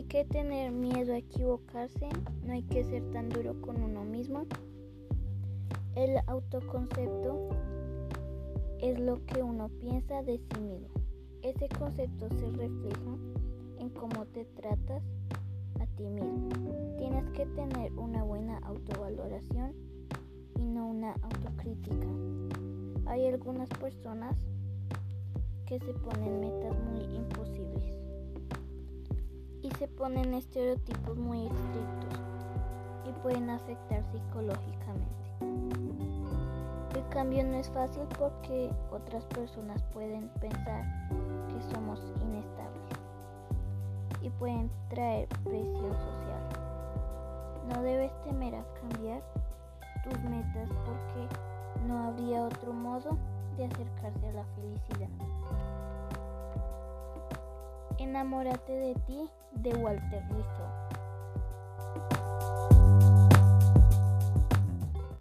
que tener miedo a equivocarse, no hay que ser tan duro con uno mismo. El autoconcepto es lo que uno piensa de sí mismo. Ese concepto se refleja en cómo te tratas a ti mismo. Tienes que tener una buena autovaloración y no una autocrítica. Hay algunas personas que se ponen metas muy se ponen estereotipos muy estrictos y pueden afectar psicológicamente. El cambio no es fácil porque otras personas pueden pensar que somos inestables y pueden traer presión social. No debes temer a cambiar tus metas porque no habría otro modo de acercarse a la felicidad. Enamórate de ti de Walter Rizzo.